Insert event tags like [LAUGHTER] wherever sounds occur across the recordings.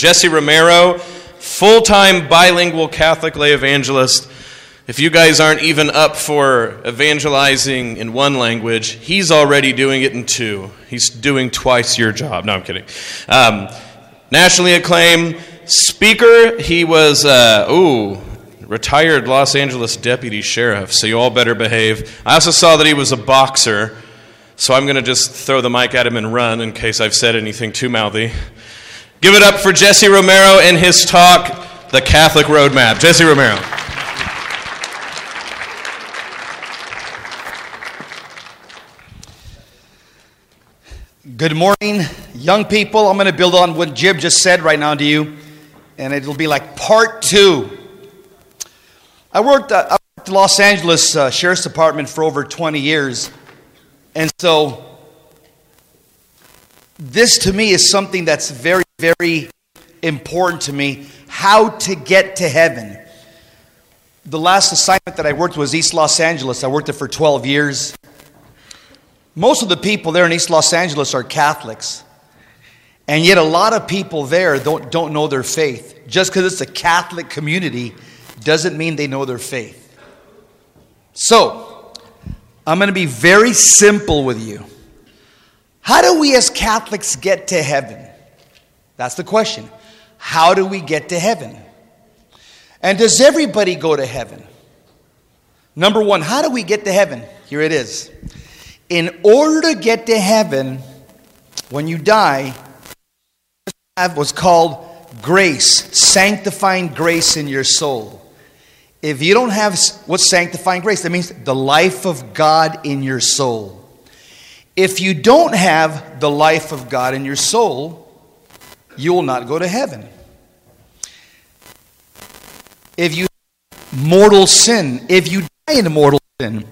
Jesse Romero, full time bilingual Catholic lay evangelist. If you guys aren't even up for evangelizing in one language, he's already doing it in two. He's doing twice your job. No, I'm kidding. Um, nationally acclaimed speaker. He was, uh, ooh, retired Los Angeles deputy sheriff, so you all better behave. I also saw that he was a boxer, so I'm going to just throw the mic at him and run in case I've said anything too mouthy. Give it up for Jesse Romero and his talk, The Catholic Roadmap. Jesse Romero. Good morning, young people. I'm going to build on what Jib just said right now to you, and it'll be like part two. I worked, uh, at the Los Angeles uh, Sheriff's Department for over 20 years, and so this to me is something that's very, very important to me how to get to heaven. The last assignment that I worked was East Los Angeles. I worked there for 12 years. Most of the people there in East Los Angeles are Catholics. And yet, a lot of people there don't, don't know their faith. Just because it's a Catholic community doesn't mean they know their faith. So, I'm going to be very simple with you. How do we as Catholics get to heaven? That's the question. How do we get to heaven? And does everybody go to heaven? Number one, how do we get to heaven? Here it is in order to get to heaven, when you die, have what's called grace, sanctifying grace in your soul. If you don't have what's sanctifying grace, that means the life of God in your soul. If you don't have the life of God in your soul, you will not go to heaven. If you mortal sin, if you die in mortal sin,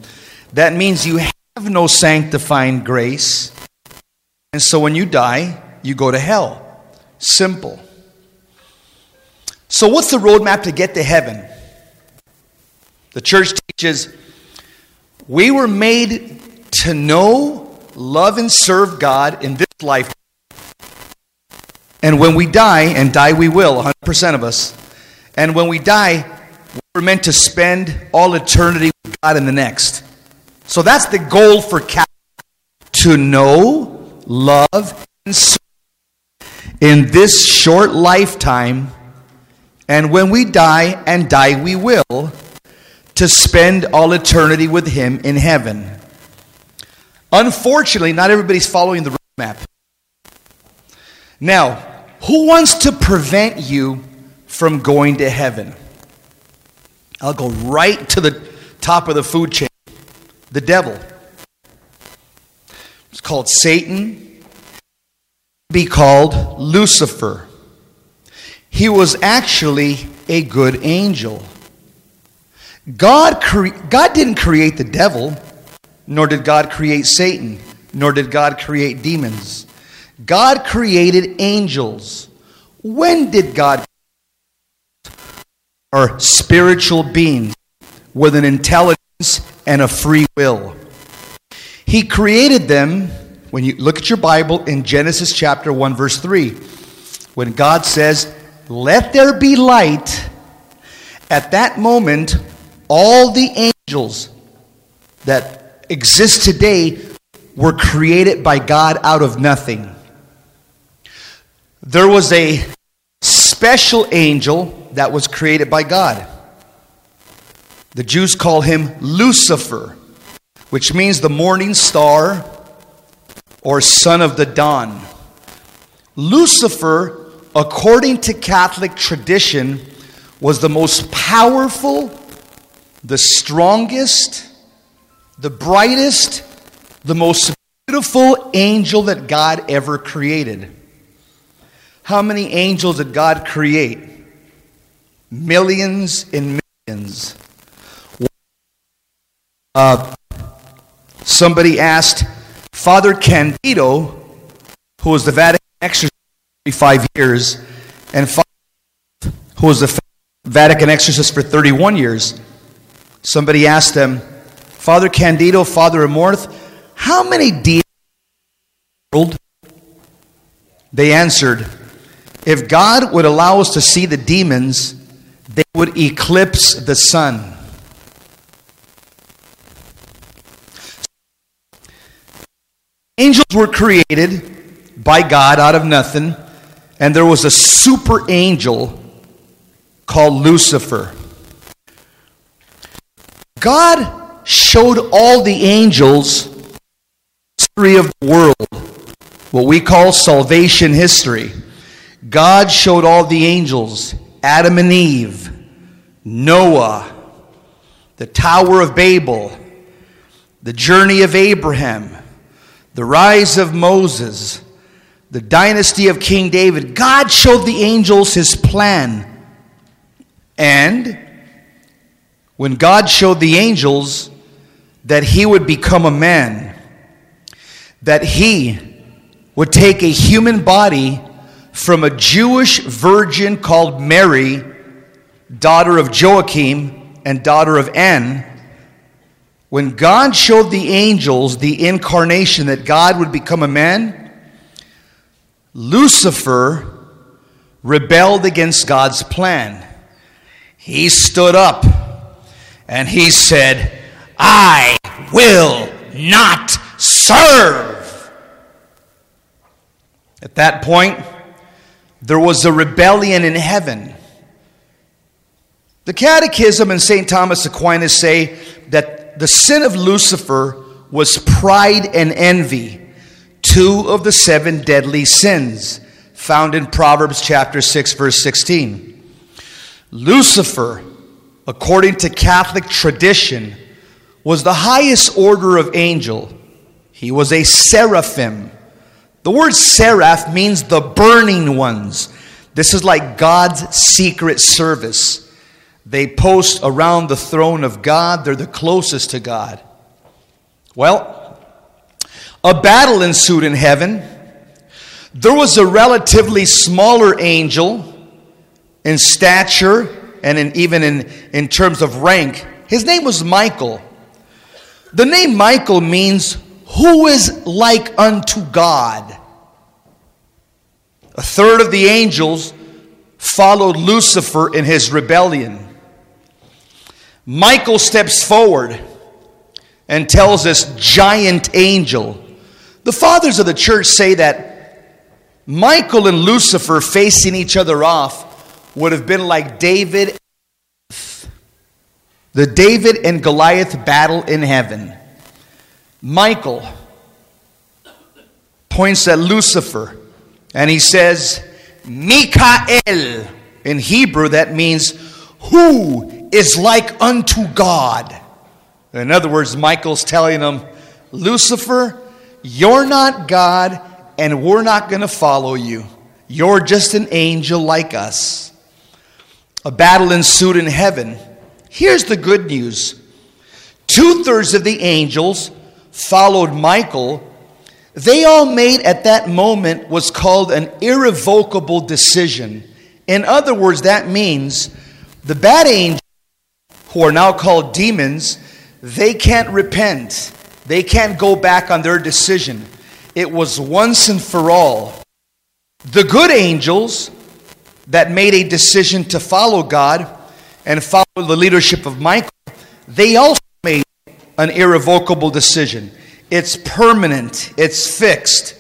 that means you have no sanctifying grace. And so when you die, you go to hell. Simple. So, what's the roadmap to get to heaven? The church teaches we were made to know, love, and serve God in this life. And when we die, and die we will, 100% of us, and when we die, we're meant to spend all eternity with God in the next. So that's the goal for Catholics to know, love, and serve in this short lifetime. And when we die, and die we will, to spend all eternity with Him in heaven. Unfortunately, not everybody's following the roadmap. Now, who wants to prevent you from going to heaven? I'll go right to the top of the food chain the devil. It's called Satan, be called Lucifer. He was actually a good angel. God, cre- God didn't create the devil, nor did God create Satan, nor did God create demons. God created angels. When did God or spiritual beings with an intelligence and a free will. He created them, when you look at your Bible in Genesis chapter 1, verse 3, when God says, Let there be light, at that moment, all the angels that exist today were created by God out of nothing. There was a special angel that was created by God. The Jews call him Lucifer, which means the morning star or son of the dawn. Lucifer, according to Catholic tradition, was the most powerful, the strongest, the brightest, the most beautiful angel that God ever created. How many angels did God create? Millions and millions. Uh, somebody asked Father Candido, who was the Vatican exorcist for 35 years, and Father, who was the Vatican exorcist for 31 years. Somebody asked them, Father Candido, Father Amorth, how many world? They answered, if God would allow us to see the demons, they would eclipse the sun. Angels were created by God out of nothing, and there was a super angel called Lucifer. God showed all the angels history of the world, what we call salvation history. God showed all the angels Adam and Eve, Noah, the Tower of Babel, the journey of Abraham, the rise of Moses, the dynasty of King David. God showed the angels his plan. And when God showed the angels that he would become a man, that he would take a human body from a Jewish virgin called Mary, daughter of Joachim and daughter of Anne, when God showed the angels the incarnation that God would become a man, Lucifer rebelled against God's plan. He stood up and he said, I will not serve. At that point, there was a rebellion in heaven. The Catechism and St. Thomas Aquinas say that the sin of Lucifer was pride and envy, two of the seven deadly sins found in Proverbs chapter 6 verse 16. Lucifer, according to Catholic tradition, was the highest order of angel. He was a seraphim. The word seraph means the burning ones. This is like God's secret service. They post around the throne of God, they're the closest to God. Well, a battle ensued in heaven. There was a relatively smaller angel in stature and in, even in, in terms of rank. His name was Michael. The name Michael means who is like unto God. A third of the angels followed Lucifer in his rebellion. Michael steps forward and tells this giant angel. The fathers of the church say that Michael and Lucifer facing each other off would have been like David the David and Goliath battle in heaven. Michael points at Lucifer and he says, Mikael. In Hebrew, that means, Who is like unto God? In other words, Michael's telling him, Lucifer, you're not God, and we're not going to follow you. You're just an angel like us. A battle ensued in heaven. Here's the good news two thirds of the angels followed Michael they all made at that moment was called an irrevocable decision. In other words, that means the bad angels, who are now called demons, they can't repent. They can't go back on their decision. It was once and for all. The good angels that made a decision to follow God and follow the leadership of Michael, they also an irrevocable decision. It's permanent, it's fixed.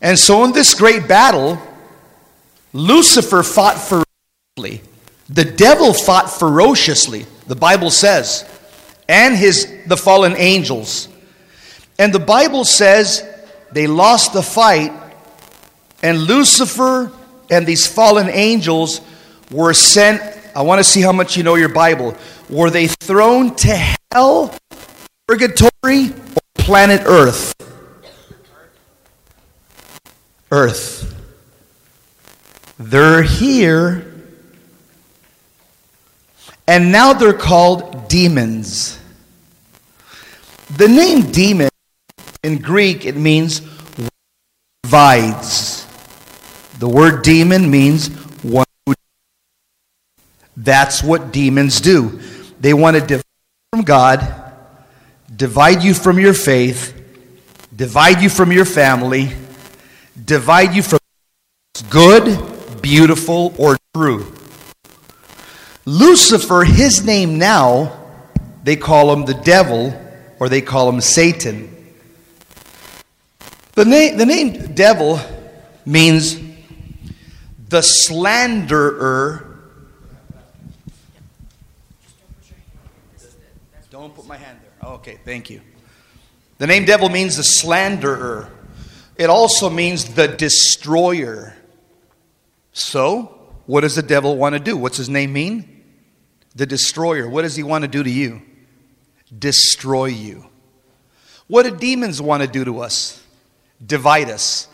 And so, in this great battle, Lucifer fought ferociously. The devil fought ferociously, the Bible says, and his, the fallen angels. And the Bible says they lost the fight, and Lucifer and these fallen angels were sent. I want to see how much you know your Bible. Were they thrown to hell Purgatory or planet Earth? Earth. They're here. And now they're called demons. The name demon in Greek it means divides. The word demon means one who That's what demons do. They want to divide from God divide you from your faith, divide you from your family, divide you from good, beautiful, or true. Lucifer, his name now, they call him the devil or they call him Satan. The name, the name devil means the slanderer. Don't put my hand there. Okay, thank you. The name devil means the slanderer. It also means the destroyer. So, what does the devil want to do? What's his name mean? The destroyer. What does he want to do to you? Destroy you. What do demons want to do to us? Divide us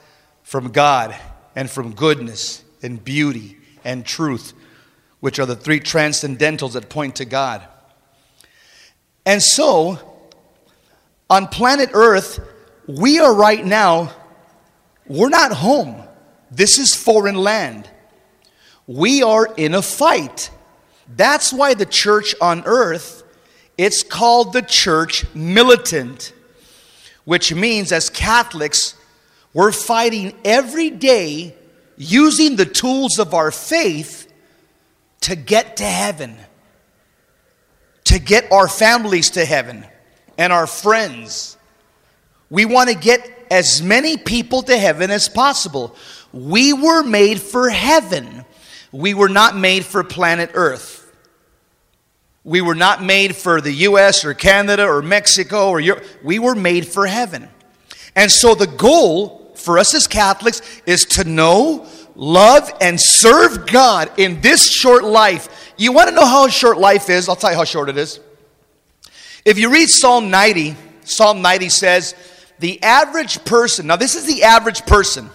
from God and from goodness and beauty and truth, which are the three transcendentals that point to God. And so, on planet Earth, we are right now, we're not home. This is foreign land. We are in a fight. That's why the church on earth, it's called the church militant, which means as Catholics, we're fighting every day using the tools of our faith to get to heaven, to get our families to heaven and our friends. We want to get as many people to heaven as possible. We were made for heaven. We were not made for planet Earth. We were not made for the US or Canada or Mexico or Europe. We were made for heaven. And so the goal for us as Catholics is to know, love, and serve God in this short life. You want to know how short life is? I'll tell you how short it is. If you read Psalm 90, Psalm 90 says, the average person, now this is the average person.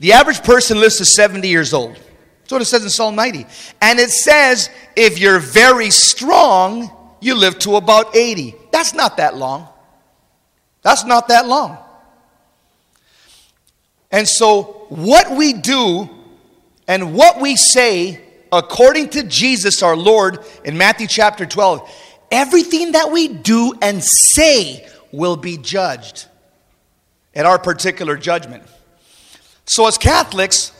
The average person lives to 70 years old. That's what it says in Psalm 90. And it says, if you're very strong, you live to about 80. That's not that long. That's not that long. And so, what we do and what we say according to Jesus our Lord in Matthew chapter 12, everything that we do and say will be judged at our particular judgment. So, as Catholics,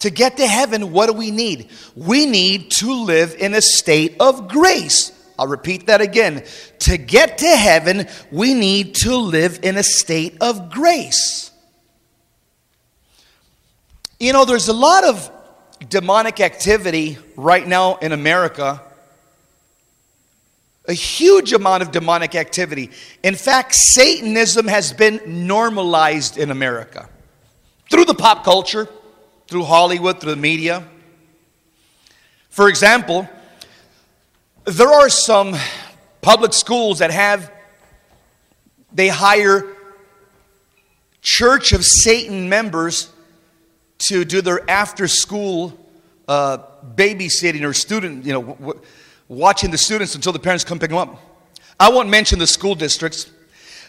to get to heaven, what do we need? We need to live in a state of grace. I'll repeat that again. To get to heaven, we need to live in a state of grace. You know, there's a lot of demonic activity right now in America. A huge amount of demonic activity. In fact, Satanism has been normalized in America through the pop culture, through Hollywood, through the media. For example, there are some public schools that have, they hire Church of Satan members to do their after school uh, babysitting or student, you know, w- watching the students until the parents come pick them up. I won't mention the school districts.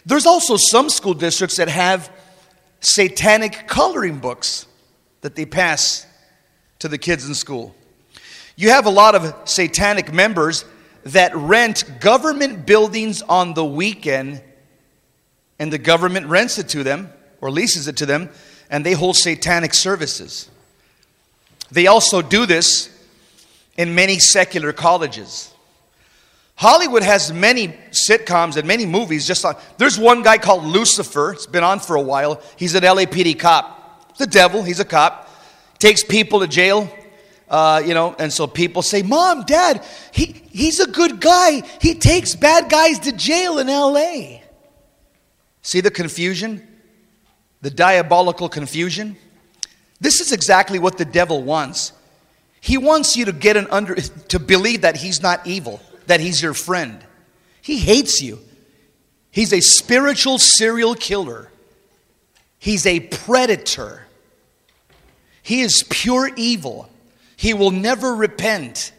There's also some school districts that have satanic coloring books that they pass to the kids in school. You have a lot of satanic members that rent government buildings on the weekend, and the government rents it to them or leases it to them and they hold satanic services. They also do this in many secular colleges. Hollywood has many sitcoms and many movies just on. There's one guy called Lucifer. It's been on for a while. He's an LAPD cop. The devil, he's a cop. Takes people to jail. Uh, you know, and so people say, Mom, Dad, he, he's a good guy. He takes bad guys to jail in LA. See the confusion? The diabolical confusion. This is exactly what the devil wants. He wants you to get an under to believe that he's not evil, that he's your friend. He hates you. He's a spiritual serial killer. He's a predator. He is pure evil. He will never repent.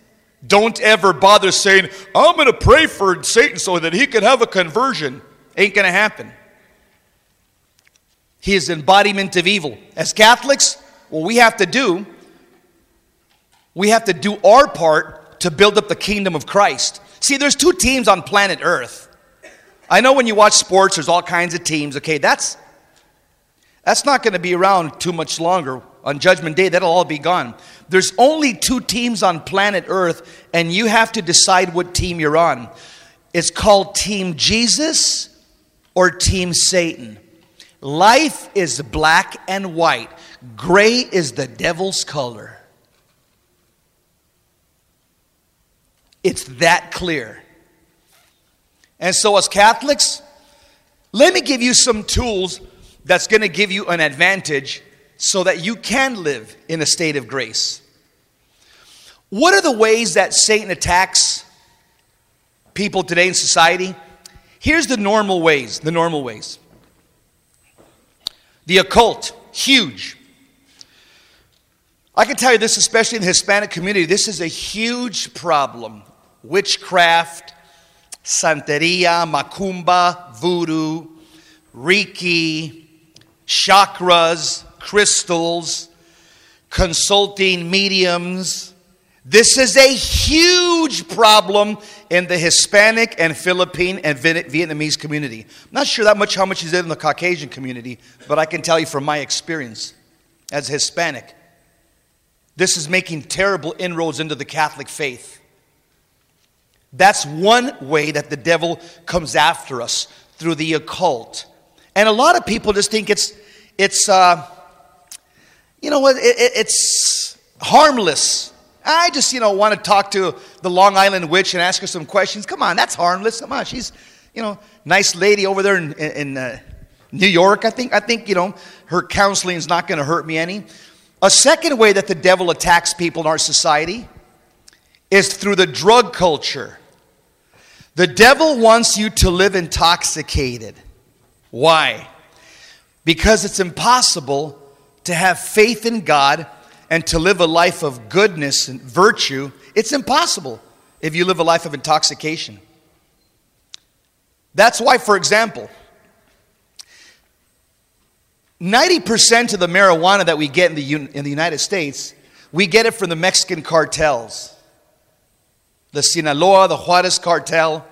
Don't ever bother saying, I'm going to pray for Satan so that he can have a conversion. Ain't going to happen. He is embodiment of evil. As Catholics, what we have to do, we have to do our part to build up the kingdom of Christ. See, there's two teams on planet Earth. I know when you watch sports, there's all kinds of teams. Okay, that's That's not going to be around too much longer. On Judgment Day, that'll all be gone. There's only two teams on planet Earth, and you have to decide what team you're on. It's called Team Jesus or Team Satan. Life is black and white, gray is the devil's color. It's that clear. And so, as Catholics, let me give you some tools that's going to give you an advantage so that you can live in a state of grace. What are the ways that Satan attacks people today in society? Here's the normal ways, the normal ways. The occult, huge. I can tell you this, especially in the Hispanic community, this is a huge problem. Witchcraft, Santeria, Macumba, Voodoo, Reiki, chakras, crystals, consulting mediums. This is a huge problem in the Hispanic and Philippine and Vietnamese community. I'm not sure that much how much is in the Caucasian community, but I can tell you from my experience as Hispanic, this is making terrible inroads into the Catholic faith. That's one way that the devil comes after us through the occult. And a lot of people just think it's, it's uh, you know what, it, it, it's harmless. I just, you know, want to talk to the Long Island witch and ask her some questions. Come on, that's harmless. Come on, she's, you know, nice lady over there in, in uh, New York. I think, I think, you know, her counseling is not going to hurt me any. A second way that the devil attacks people in our society is through the drug culture. The devil wants you to live intoxicated. Why? Because it's impossible to have faith in God and to live a life of goodness and virtue. It's impossible if you live a life of intoxication. That's why, for example, 90% of the marijuana that we get in the, in the United States, we get it from the Mexican cartels. The Sinaloa, the Juarez cartel,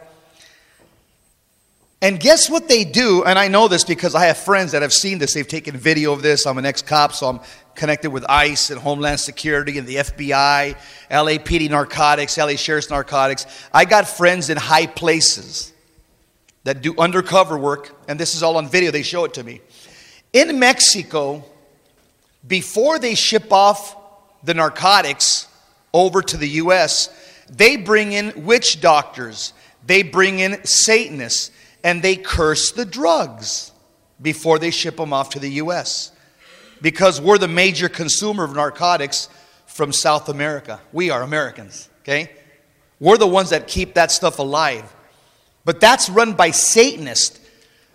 and guess what they do? And I know this because I have friends that have seen this. They've taken video of this. I'm an ex cop, so I'm connected with ICE and Homeland Security and the FBI, LAPD narcotics, LA Sheriff's narcotics. I got friends in high places that do undercover work, and this is all on video. They show it to me. In Mexico, before they ship off the narcotics over to the U.S., they bring in witch doctors, they bring in Satanists and they curse the drugs before they ship them off to the U.S. Because we're the major consumer of narcotics from South America. We are Americans, okay? We're the ones that keep that stuff alive. But that's run by Satanists.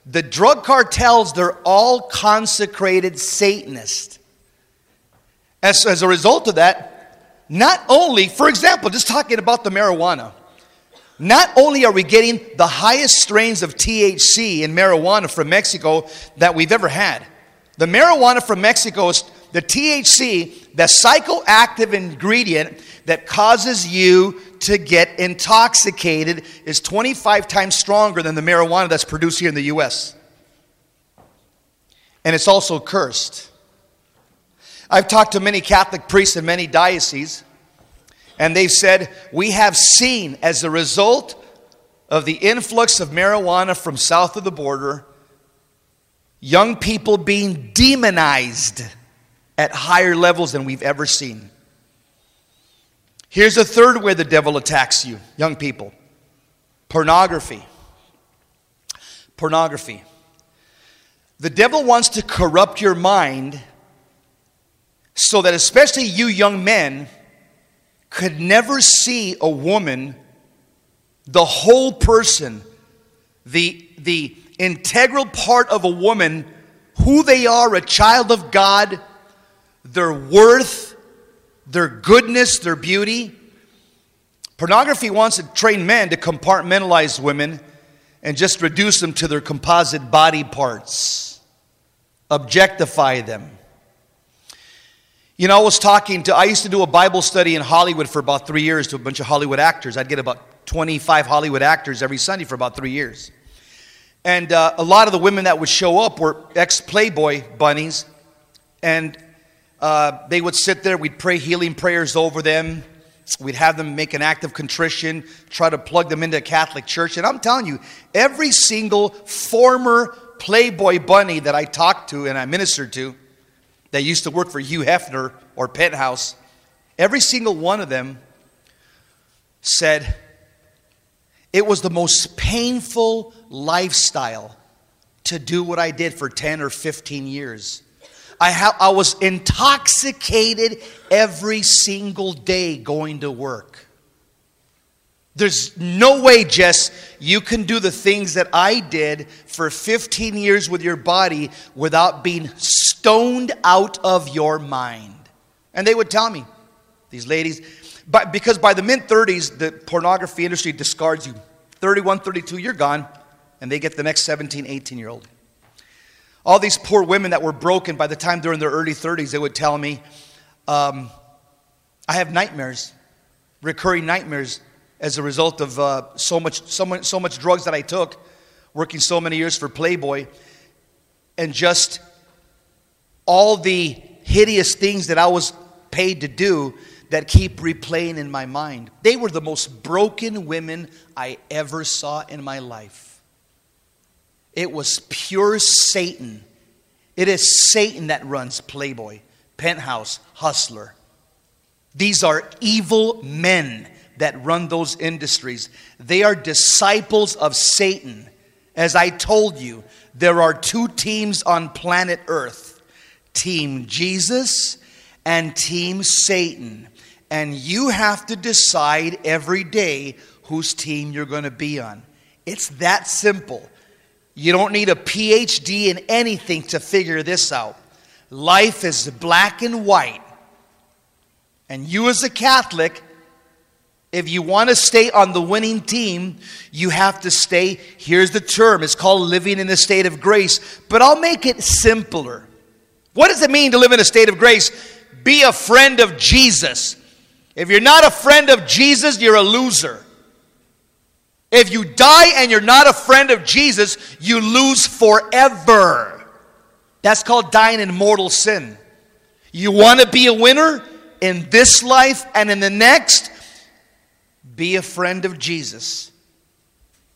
The drug cartels, they're all consecrated Satanists. As, as a result of that, not only, for example, just talking about the marijuana, not only are we getting the highest strains of THC in marijuana from Mexico that we've ever had, the marijuana from Mexico is the THC, the psychoactive ingredient that causes you to get intoxicated, is 25 times stronger than the marijuana that's produced here in the US. And it's also cursed. I've talked to many Catholic priests in many dioceses and they've said, We have seen as a result of the influx of marijuana from south of the border, young people being demonized at higher levels than we've ever seen. Here's a third way the devil attacks you, young people pornography. Pornography. The devil wants to corrupt your mind so that, especially you young men, could never see a woman, the whole person, the, the integral part of a woman, who they are, a child of God, their worth, their goodness, their beauty. Pornography wants to train men to compartmentalize women and just reduce them to their composite body parts, objectify them. You know, I was talking to, I used to do a Bible study in Hollywood for about three years to a bunch of Hollywood actors. I'd get about 25 Hollywood actors every Sunday for about three years. And uh, a lot of the women that would show up were ex Playboy bunnies. And uh, they would sit there, we'd pray healing prayers over them. We'd have them make an act of contrition, try to plug them into a Catholic church. And I'm telling you, every single former Playboy bunny that I talked to and I ministered to, that used to work for Hugh Hefner or Penthouse, every single one of them said, It was the most painful lifestyle to do what I did for 10 or 15 years. I, ha- I was intoxicated every single day going to work. There's no way, Jess, you can do the things that I did for 15 years with your body without being stoned out of your mind. And they would tell me, these ladies, but because by the mid 30s, the pornography industry discards you. 31, 32, you're gone, and they get the next 17, 18 year old. All these poor women that were broken by the time they're in their early 30s, they would tell me, um, I have nightmares, recurring nightmares as a result of uh, so, much, so, much, so much drugs that I took, working so many years for Playboy, and just all the hideous things that I was paid to do that keep replaying in my mind. They were the most broken women I ever saw in my life. It was pure Satan. It is Satan that runs Playboy, Penthouse, Hustler. These are evil men that run those industries. They are disciples of Satan. As I told you, there are two teams on planet Earth Team Jesus and Team Satan. And you have to decide every day whose team you're going to be on. It's that simple. You don't need a PhD in anything to figure this out. Life is black and white. And you, as a Catholic, if you want to stay on the winning team, you have to stay. Here's the term it's called living in a state of grace. But I'll make it simpler. What does it mean to live in a state of grace? Be a friend of Jesus. If you're not a friend of Jesus, you're a loser. If you die and you're not a friend of Jesus, you lose forever. That's called dying in mortal sin. You want to be a winner in this life and in the next? Be a friend of Jesus.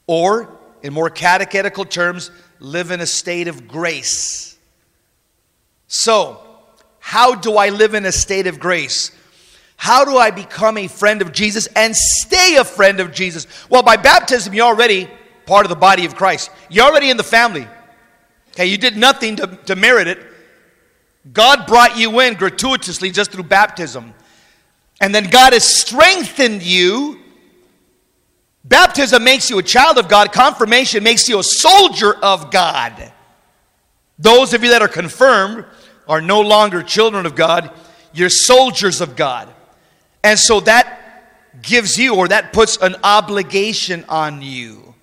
Or, in more catechetical terms, live in a state of grace. So, how do I live in a state of grace? How do I become a friend of Jesus and stay a friend of Jesus? Well, by baptism, you're already part of the body of Christ. You're already in the family. Okay, you did nothing to, to merit it. God brought you in gratuitously just through baptism. And then God has strengthened you. Baptism makes you a child of God, confirmation makes you a soldier of God. Those of you that are confirmed are no longer children of God, you're soldiers of God. And so that gives you, or that puts an obligation on you.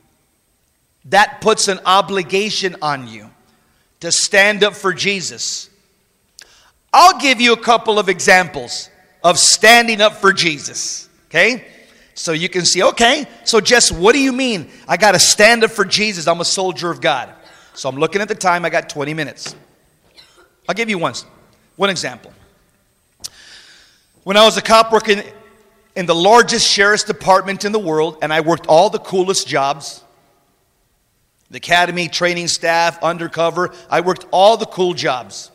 That puts an obligation on you to stand up for Jesus. I'll give you a couple of examples of standing up for Jesus, okay? So you can see, okay, so Jess, what do you mean? I got to stand up for Jesus. I'm a soldier of God. So I'm looking at the time, I got 20 minutes. I'll give you one, one example. When I was a cop working in the largest sheriff's department in the world, and I worked all the coolest jobs the academy, training staff, undercover, I worked all the cool jobs.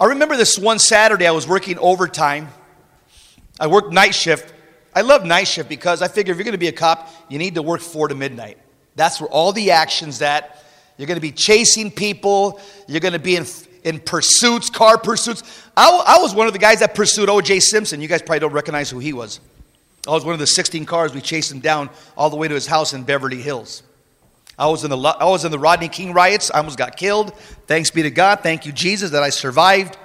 I remember this one Saturday I was working overtime. I worked night shift. I love night shift because I figure if you're going to be a cop, you need to work 4 to midnight. That's where all the action's at. You're going to be chasing people, you're going to be in in pursuits, car pursuits. I, I was one of the guys that pursued O.J. Simpson. You guys probably don't recognize who he was. I was one of the 16 cars we chased him down all the way to his house in Beverly Hills. I was in the I was in the Rodney King riots. I almost got killed. Thanks be to God. Thank you Jesus that I survived.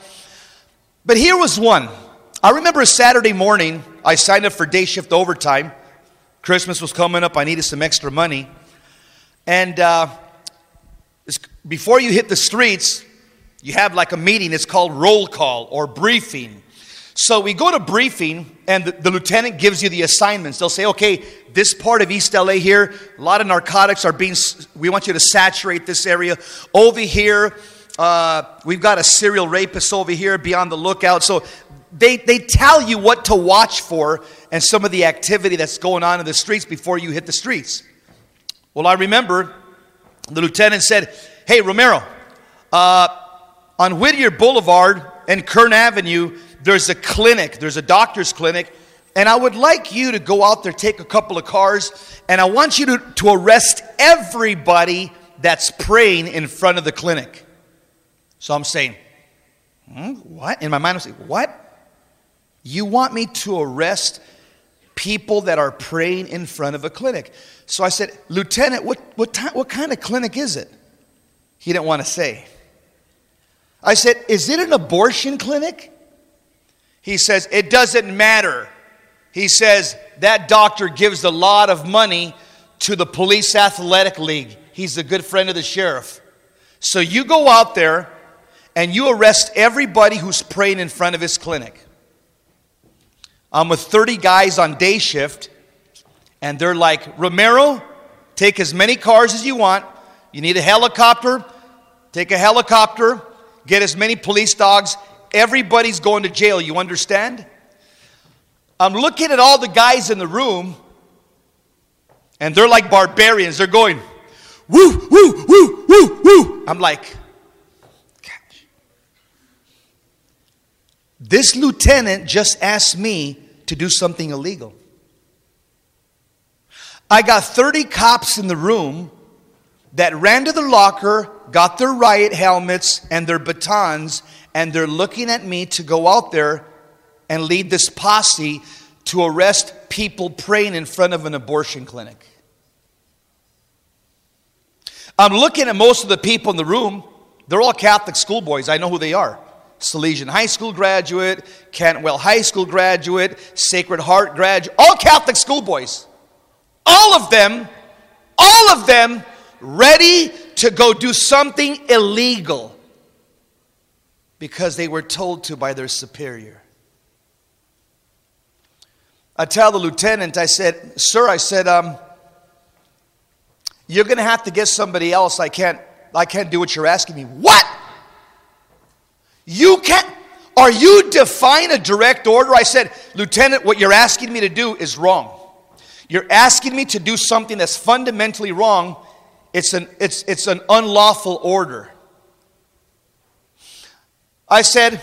But here was one. I remember a Saturday morning. I signed up for day shift overtime. Christmas was coming up. I needed some extra money, and uh, before you hit the streets, you have like a meeting, it's called roll call or briefing. So we go to briefing, and the, the, lieutenant gives you the assignments. They'll say, okay, this part of East LA here, a lot of narcotics are being, we want you to saturate this area. Over here, uh, we've got a serial rapist over here, be on the lookout. So they, they tell you what to watch for and some of the activity that's going on in the streets before you hit the streets. Well, I remember the lieutenant said, Hey, Romero, uh, on Whittier Boulevard and Kern Avenue, there's a clinic, there's a doctor's clinic, and I would like you to go out there, take a couple of cars, and I want you to, to arrest everybody that's praying in front of the clinic. So I'm saying, hmm, what? In my mind, I'm saying, what? You want me to arrest people that are praying in front of a clinic? So I said, Lieutenant, what, what, what kind of clinic is it? He didn't want to say. I said, Is it an abortion clinic? He says, It doesn't matter. He says, That doctor gives a lot of money to the police athletic league. He's a good friend of the sheriff. So you go out there and you arrest everybody who's praying in front of his clinic. I'm with 30 guys on day shift, and they're like, Romero, take as many cars as you want. You need a helicopter, take a helicopter, get as many police dogs. Everybody's going to jail, you understand? I'm looking at all the guys in the room, and they're like barbarians. They're going, woo, woo, woo, woo, woo. I'm like, This lieutenant just asked me to do something illegal. I got 30 cops in the room that ran to the locker, got their riot helmets and their batons, and they're looking at me to go out there and lead this posse to arrest people praying in front of an abortion clinic. I'm looking at most of the people in the room. They're all Catholic schoolboys. I know who they are. Salesian High School graduate, Cantwell High School graduate, Sacred Heart graduate, all Catholic schoolboys. All of them, all of them ready to go do something illegal because they were told to by their superior. I tell the lieutenant, I said, Sir, I said, um, you're going to have to get somebody else. I can't, I can't do what you're asking me. What? You can't. Are you defying a direct order? I said, Lieutenant, what you're asking me to do is wrong. You're asking me to do something that's fundamentally wrong. It's an, it's, it's an unlawful order. I said,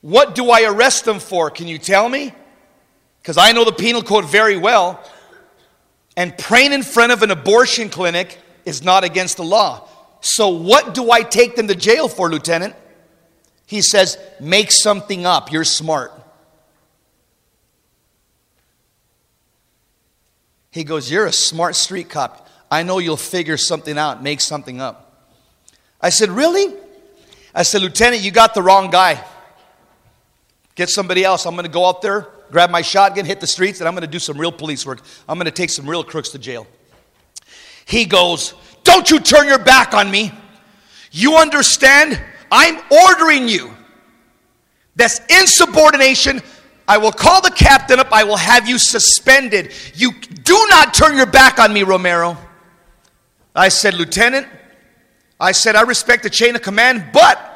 What do I arrest them for? Can you tell me? Because I know the penal code very well. And praying in front of an abortion clinic is not against the law. So, what do I take them to jail for, Lieutenant? He says, Make something up. You're smart. He goes, You're a smart street cop. I know you'll figure something out, make something up. I said, Really? I said, Lieutenant, you got the wrong guy. Get somebody else. I'm going to go out there, grab my shotgun, hit the streets, and I'm going to do some real police work. I'm going to take some real crooks to jail. He goes, don't you turn your back on me. You understand? I'm ordering you. That's insubordination. I will call the captain up. I will have you suspended. You do not turn your back on me, Romero. I said, Lieutenant, I said, I respect the chain of command, but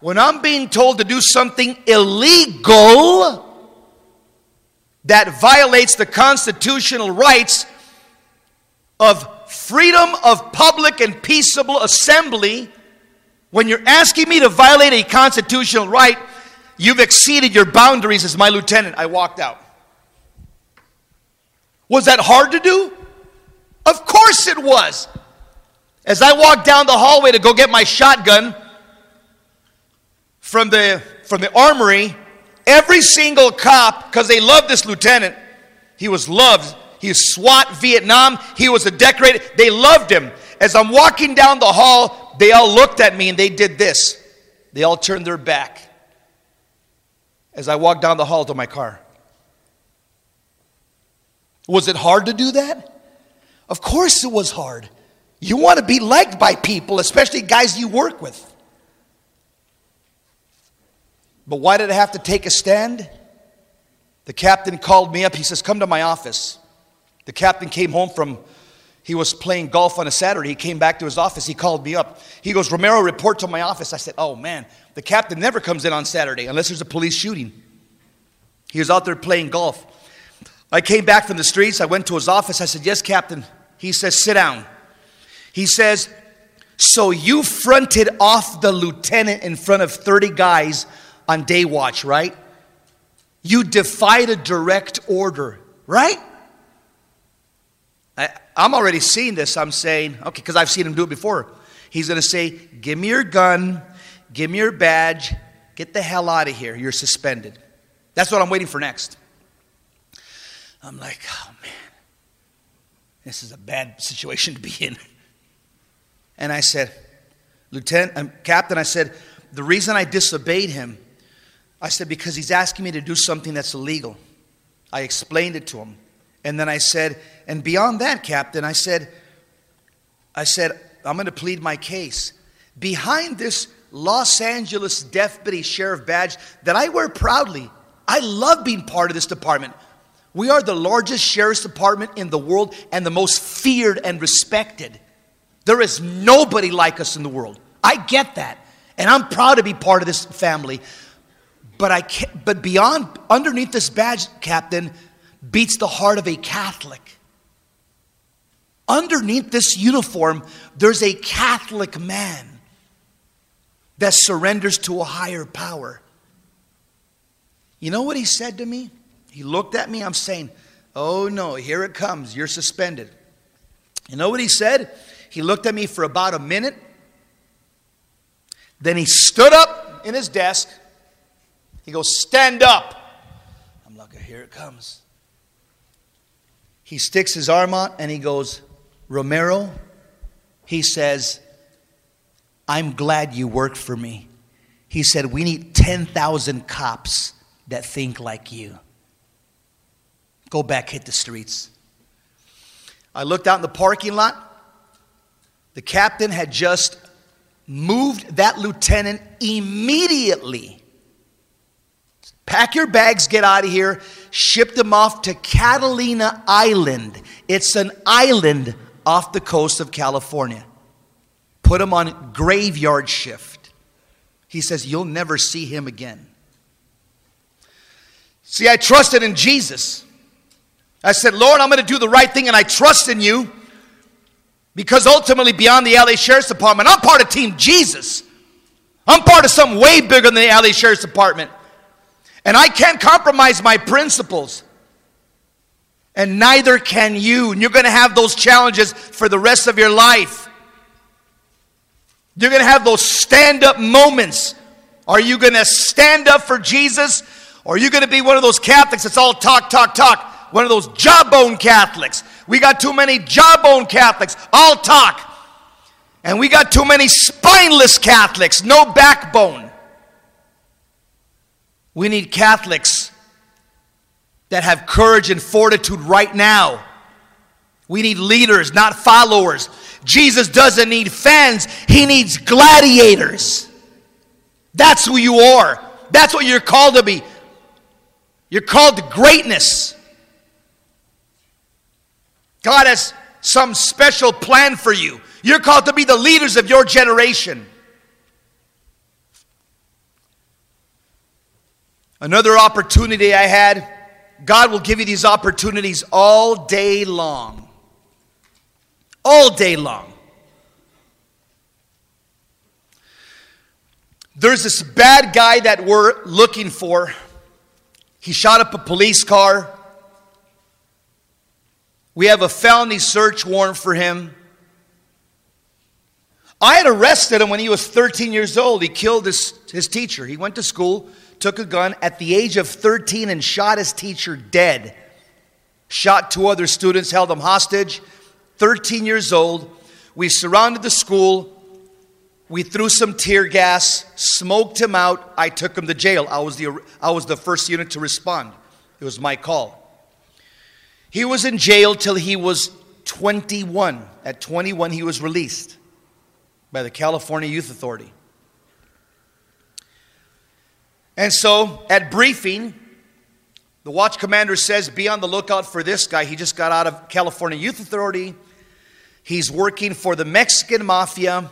when I'm being told to do something illegal that violates the constitutional rights of freedom of public and peaceable assembly, when you're asking me to violate a constitutional right, you've exceeded your boundaries as my lieutenant. I walked out. Was that hard to do? Of course it was. As I walked down the hallway to go get my shotgun from the, from the armory, every single cop, because they loved this lieutenant, he was loved He's SWAT Vietnam. He was a decorated. They loved him. As I'm walking down the hall, they all looked at me and they did this. They all turned their back as I walked down the hall to my car. Was it hard to do that? Of course it was hard. You want to be liked by people, especially guys you work with. But why did I have to take a stand? The captain called me up. He says, Come to my office. The captain came home from, he was playing golf on a Saturday. He came back to his office. He called me up. He goes, Romero, report to my office. I said, Oh man, the captain never comes in on Saturday unless there's a police shooting. He was out there playing golf. I came back from the streets. I went to his office. I said, Yes, captain. He says, Sit down. He says, So you fronted off the lieutenant in front of 30 guys on day watch, right? You defied a direct order, right? I, am already seeing this. I'm saying, okay, because I've seen him do it before. He's going to say, Give me your gun, give me your badge, get the hell out of here. You're suspended. That's what I'm waiting for next. I'm like, oh man, this is a bad situation to be in. [LAUGHS] And I said, Lieutenant, um, Captain, I said, the reason I disobeyed him, I said, because he's asking me to do something that's illegal. I explained it to him. And then I said, and beyond that, Captain, I said, I said, I'm going to plead my case. Behind this Los Angeles Deputy Sheriff badge that I wear proudly, I love being part of this department. We are the largest sheriff's department in the world and the most feared and respected. There is nobody like us in the world. I get that. And I'm proud to be part of this family. But I can't, but beyond underneath this badge, Captain, beats the heart of a Catholic. Underneath this uniform, there's a Catholic man that surrenders to a higher power. You know what he said to me? He looked at me. I'm saying, Oh no, here it comes. You're suspended. You know what he said? He looked at me for about a minute. Then he stood up in his desk. He goes, Stand up. I'm like, Here it comes. He sticks his arm out and he goes, Romero, he says, I'm glad you work for me. He said, We need 10,000 cops that think like you. Go back, hit the streets. I looked out in the parking lot. The captain had just moved that lieutenant immediately. Pack your bags, get out of here. Shipped them off to Catalina Island. It's an island off the coast of California. Put him on graveyard shift. He says, You'll never see him again. See, I trusted in Jesus. I said, Lord, I'm going to do the right thing, and I trust in you because ultimately, beyond the LA Sheriff's Department, I'm part of Team Jesus. I'm part of something way bigger than the LA Sheriff's Department. And I can't compromise my principles. And neither can you. And you're going to have those challenges for the rest of your life. You're going to have those stand up moments. Are you going to stand up for Jesus? Or are you going to be one of those Catholics that's all talk, talk, talk? One of those jawbone Catholics. We got too many jawbone Catholics, all talk. And we got too many spineless Catholics, no backbone. We need Catholics that have courage and fortitude right now. We need leaders, not followers. Jesus doesn't need fans, he needs gladiators. That's who you are. That's what you're called to be. You're called to greatness. God has some special plan for you. You're called to be the leaders of your generation. Another opportunity I had, God will give you these opportunities all day long. All day long. There's this bad guy that we're looking for. He shot up a police car. We have a felony search warrant for him. I had arrested him when he was 13 years old. He killed his, his teacher. He went to school, took a gun at the age of 13, and shot his teacher dead. Shot two other students, held them hostage. 13 years old. We surrounded the school. We threw some tear gas, smoked him out. I took him to jail. I was the, I was the first unit to respond. It was my call. He was in jail till he was 21. At 21, he was released by the California Youth Authority. And so at briefing, the watch commander says, Be on the lookout for this guy. He just got out of California Youth Authority. He's working for the Mexican mafia,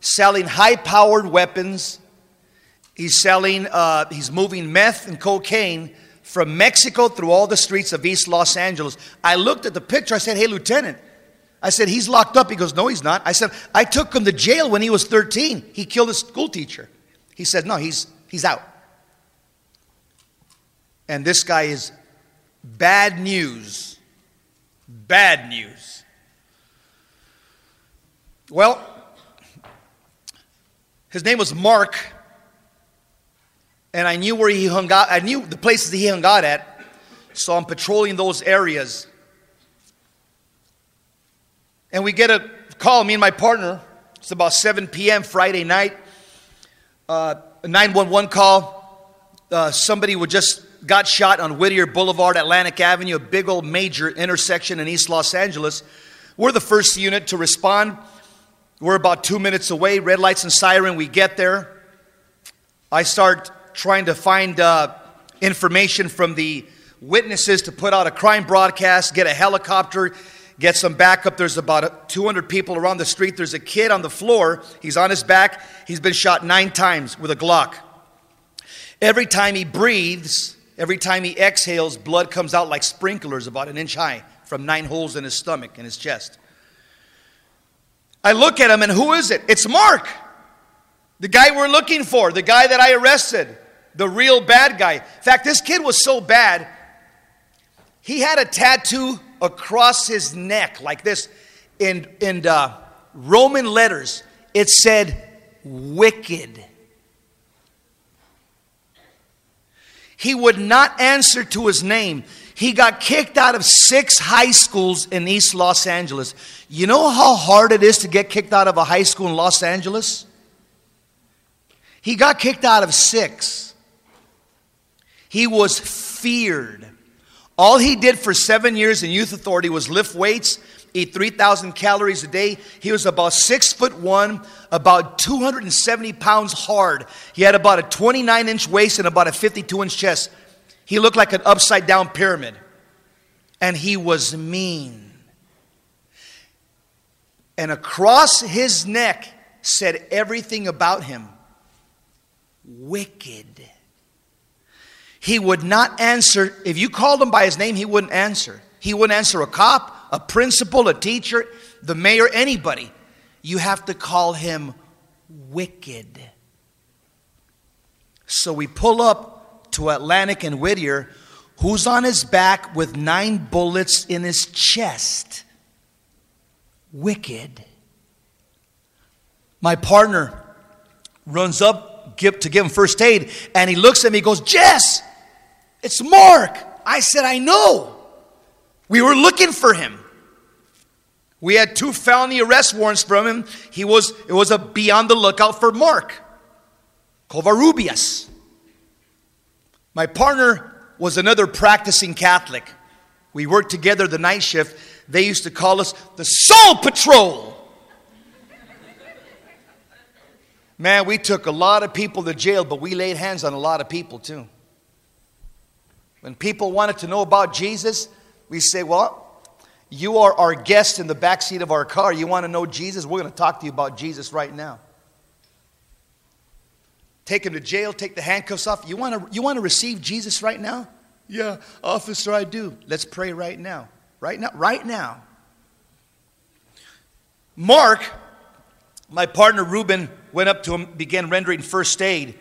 selling high powered weapons. He's selling, uh, he's moving meth and cocaine from Mexico through all the streets of East Los Angeles. I looked at the picture. I said, Hey, Lieutenant. I said, He's locked up. He goes, No, he's not. I said, I took him to jail when he was 13. He killed a school teacher. He said, No, he's, he's out. And this guy is bad news. Bad news. Well, his name was Mark, and I knew where he hung out. I knew the places that he hung out at, so I'm patrolling those areas. And we get a call, me and my partner. It's about 7 p.m. Friday night. Uh, a 911 call. Uh, somebody would just got shot on Whittier Boulevard, Atlantic Avenue, a big old major intersection in East Los Angeles. We're the first unit to respond. We're about two minutes away, red lights and siren. We get there. I start trying to find uh, information from the witnesses to put out a crime broadcast, get a helicopter, get some backup. There's about 200 people around the street. There's a kid on the floor. He's on his back. He's been shot nine times with a Glock. Every time he breathes, Every time he exhales, blood comes out like sprinklers about an inch high from nine holes in his stomach and his chest. I look at him, and who is it? It's Mark, the guy we're looking for, the guy that I arrested, the real bad guy. In fact, this kid was so bad, he had a tattoo across his neck like this in, in uh, Roman letters. It said, Wicked. He would not answer to his name. He got kicked out of six high schools in East Los Angeles. You know how hard it is to get kicked out of a high school in Los Angeles? He got kicked out of six. He was feared. All he did for seven years in youth authority was lift weights eat 3,000 calories a day. He was about six foot one, about 270 pounds hard. He had about a 29 inch waist and about a 52 inch chest. He looked like an upside down pyramid. And he was mean. And across his neck said everything about him wicked. He would not answer. If you called him by his name, he wouldn't answer. He wouldn't answer a cop a principal, a teacher, the mayor, anybody, you have to call him wicked. So we pull up to Atlantic and Whittier, who's on his back with nine bullets in his chest. Wicked. My partner runs up to give him first aid, and he looks at me, goes, Jess, it's Mark. I said, I know. We were looking for him. We had two felony arrest warrants from him. He was, it was a be on the lookout for Mark Covarrubias. My partner was another practicing Catholic. We worked together the night shift. They used to call us the Soul Patrol. Man, we took a lot of people to jail, but we laid hands on a lot of people too. When people wanted to know about Jesus, we say, Well, you are our guest in the back seat of our car. You want to know Jesus? We're going to talk to you about Jesus right now. Take him to jail, take the handcuffs off. You want to, you want to receive Jesus right now? Yeah, officer, I do. Let's pray right now. Right now, right now. Mark, my partner Ruben, went up to him, began rendering first aid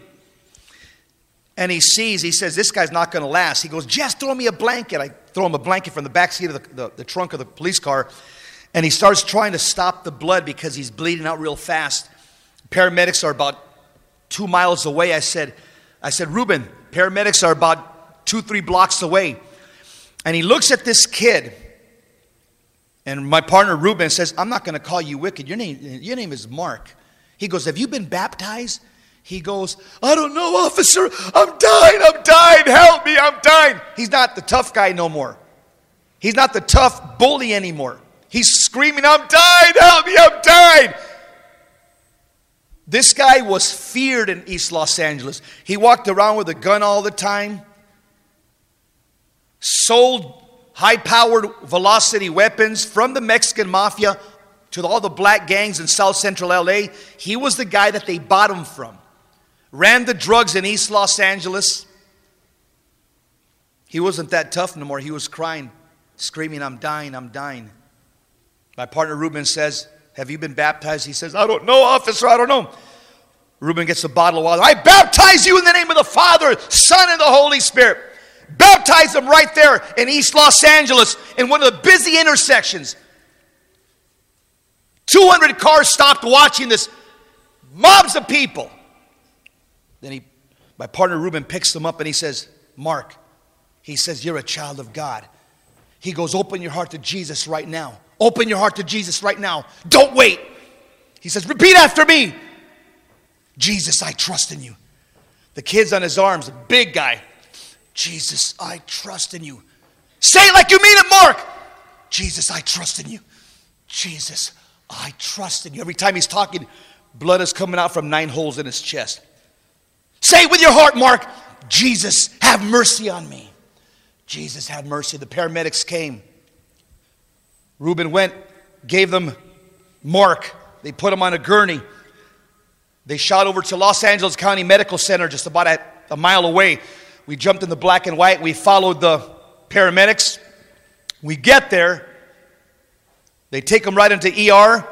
and he sees, he says, This guy's not going to last. He goes, Just throw me a blanket. I throw him a blanket from the back seat of the, the, the, trunk of the police car. And he starts trying to stop the blood because he's bleeding out real fast. Paramedics are about two miles away. I said, I said, Ruben, paramedics are about two, three blocks away. And he looks at this kid. And my partner Ruben says, I'm not going to call you wicked. Your name, your name is Mark. He goes, Have you been baptized? He goes, I don't know, officer. I'm dying. I'm dying. Help me. I'm dying. He's not the tough guy no more. He's not the tough bully anymore. He's screaming, I'm dying. Help me. I'm dying. This guy was feared in East Los Angeles. He walked around with a gun all the time, sold high powered velocity weapons from the Mexican mafia to all the black gangs in South Central LA. He was the guy that they bought him from. Ran the drugs in East Los Angeles. He wasn't that tough no more. He was crying, screaming, I'm dying, I'm dying. My partner Ruben says, Have you been baptized? He says, I don't know, officer, I don't know. Ruben gets a bottle of water. I baptize you in the name of the Father, Son, and the Holy Spirit. Baptize them right there in East Los Angeles in one of the busy intersections. 200 cars stopped watching this, mobs of people. Then he, my partner Ruben picks them up and he says, Mark, he says, You're a child of God. He goes, Open your heart to Jesus right now. Open your heart to Jesus right now. Don't wait. He says, Repeat after me. Jesus, I trust in you. The kid's on his arms, big guy. Jesus, I trust in you. Say it like you mean it, Mark. Jesus, I trust in you. Jesus, I trust in you. Every time he's talking, blood is coming out from nine holes in his chest. Say it with your heart, Mark. Jesus, have mercy on me. Jesus, have mercy. The paramedics came. Ruben went, gave them Mark. They put him on a gurney. They shot over to Los Angeles County Medical Center, just about a, a mile away. We jumped in the black and white. We followed the paramedics. We get there. They take him right into ER,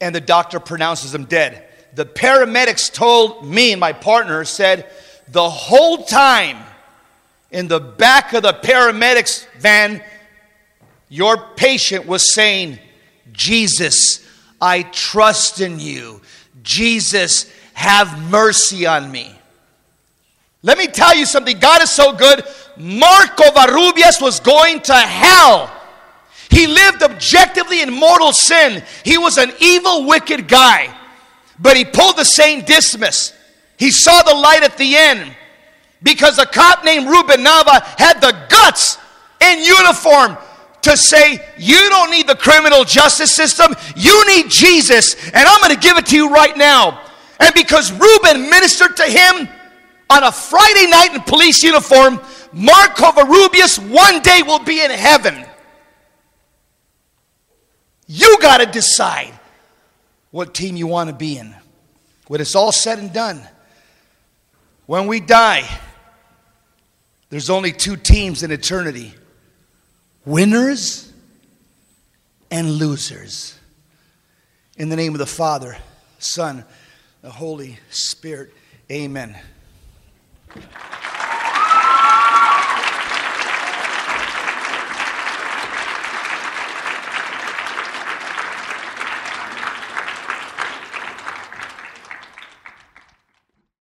and the doctor pronounces him dead. The paramedics told me and my partner, said, the whole time in the back of the paramedics van, your patient was saying, Jesus, I trust in you. Jesus, have mercy on me. Let me tell you something. God is so good. Mark Covarrubias was going to hell. He lived objectively in mortal sin. He was an evil, wicked guy. But he pulled the same Dismas. He saw the light at the end because a cop named Ruben Nava had the guts in uniform to say, You don't need the criminal justice system, you need Jesus, and I'm going to give it to you right now. And because Ruben ministered to him on a Friday night in police uniform, Mark Covarrubias one day will be in heaven. You got to decide what team you want to be in. When it's all said and done, when we die, there's only two teams in eternity winners and losers. In the name of the Father, Son, the Holy Spirit, amen.